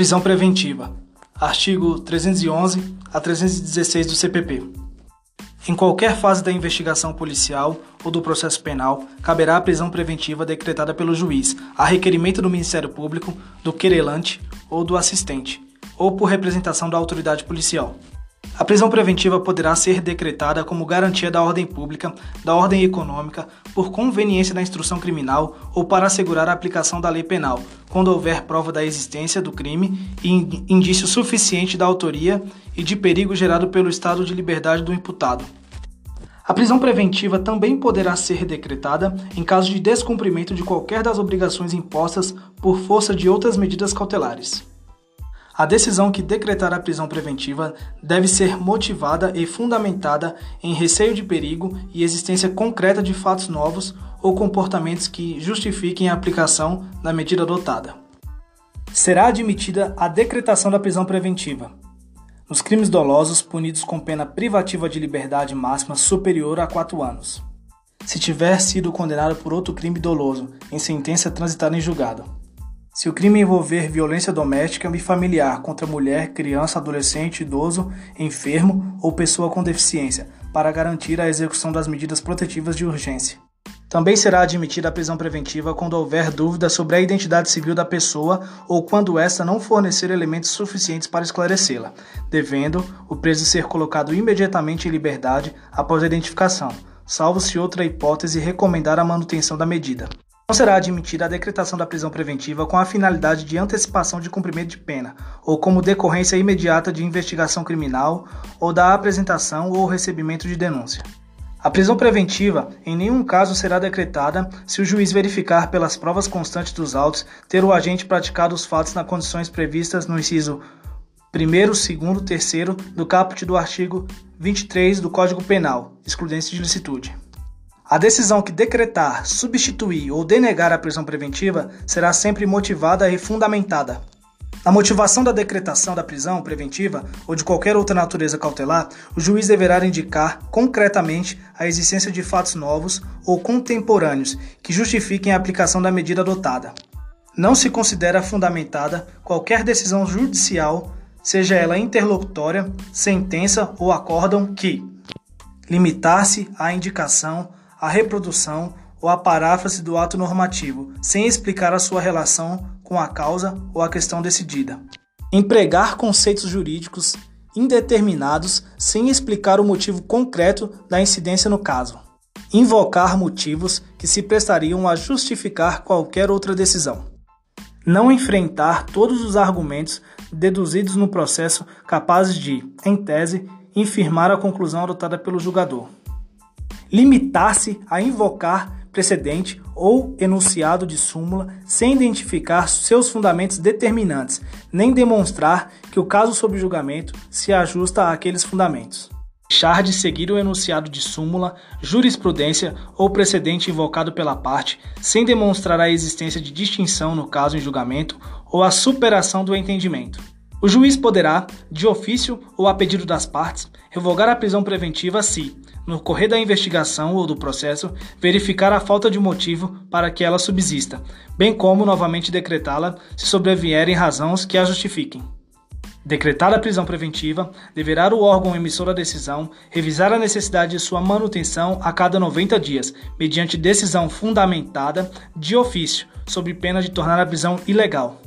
Prisão preventiva. Artigo 311 a 316 do CPP. Em qualquer fase da investigação policial ou do processo penal, caberá a prisão preventiva decretada pelo juiz, a requerimento do Ministério Público, do querelante ou do assistente, ou por representação da autoridade policial. A prisão preventiva poderá ser decretada como garantia da ordem pública, da ordem econômica, por conveniência da instrução criminal ou para assegurar a aplicação da lei penal, quando houver prova da existência do crime e indício suficiente da autoria e de perigo gerado pelo estado de liberdade do imputado. A prisão preventiva também poderá ser decretada em caso de descumprimento de qualquer das obrigações impostas por força de outras medidas cautelares. A decisão que decretar a prisão preventiva deve ser motivada e fundamentada em receio de perigo e existência concreta de fatos novos ou comportamentos que justifiquem a aplicação da medida adotada. Será admitida a decretação da prisão preventiva nos crimes dolosos punidos com pena privativa de liberdade máxima superior a 4 anos. Se tiver sido condenado por outro crime doloso em sentença transitada em julgado se o crime envolver violência doméstica e familiar contra mulher, criança, adolescente, idoso, enfermo ou pessoa com deficiência, para garantir a execução das medidas protetivas de urgência. Também será admitida a prisão preventiva quando houver dúvida sobre a identidade civil da pessoa ou quando esta não fornecer elementos suficientes para esclarecê-la, devendo o preso ser colocado imediatamente em liberdade após a identificação, salvo se outra hipótese recomendar a manutenção da medida. Não será admitida a decretação da prisão preventiva com a finalidade de antecipação de cumprimento de pena, ou como decorrência imediata de investigação criminal, ou da apresentação ou recebimento de denúncia. A prisão preventiva em nenhum caso será decretada se o juiz verificar pelas provas constantes dos autos ter o agente praticado os fatos nas condições previstas no inciso 1, 2, 3 do caput do artigo 23 do Código Penal, excludência de licitude. A decisão que decretar, substituir ou denegar a prisão preventiva será sempre motivada e fundamentada. Na motivação da decretação da prisão preventiva ou de qualquer outra natureza cautelar, o juiz deverá indicar concretamente a existência de fatos novos ou contemporâneos que justifiquem a aplicação da medida adotada. Não se considera fundamentada qualquer decisão judicial, seja ela interlocutória, sentença ou acórdão, que limitar-se à indicação a reprodução ou a paráfrase do ato normativo, sem explicar a sua relação com a causa ou a questão decidida. Empregar conceitos jurídicos indeterminados sem explicar o motivo concreto da incidência no caso. Invocar motivos que se prestariam a justificar qualquer outra decisão. Não enfrentar todos os argumentos deduzidos no processo capazes de, em tese, infirmar a conclusão adotada pelo julgador limitar-se a invocar precedente ou enunciado de súmula sem identificar seus fundamentos determinantes, nem demonstrar que o caso sob julgamento se ajusta àqueles fundamentos. Deixar de seguir o enunciado de súmula, jurisprudência ou precedente invocado pela parte, sem demonstrar a existência de distinção no caso em julgamento ou a superação do entendimento. O juiz poderá, de ofício ou a pedido das partes, revogar a prisão preventiva se, no correr da investigação ou do processo, verificar a falta de motivo para que ela subsista, bem como novamente decretá-la se sobrevierem razões que a justifiquem. Decretada a prisão preventiva, deverá o órgão emissor da decisão revisar a necessidade de sua manutenção a cada 90 dias, mediante decisão fundamentada de ofício, sob pena de tornar a prisão ilegal.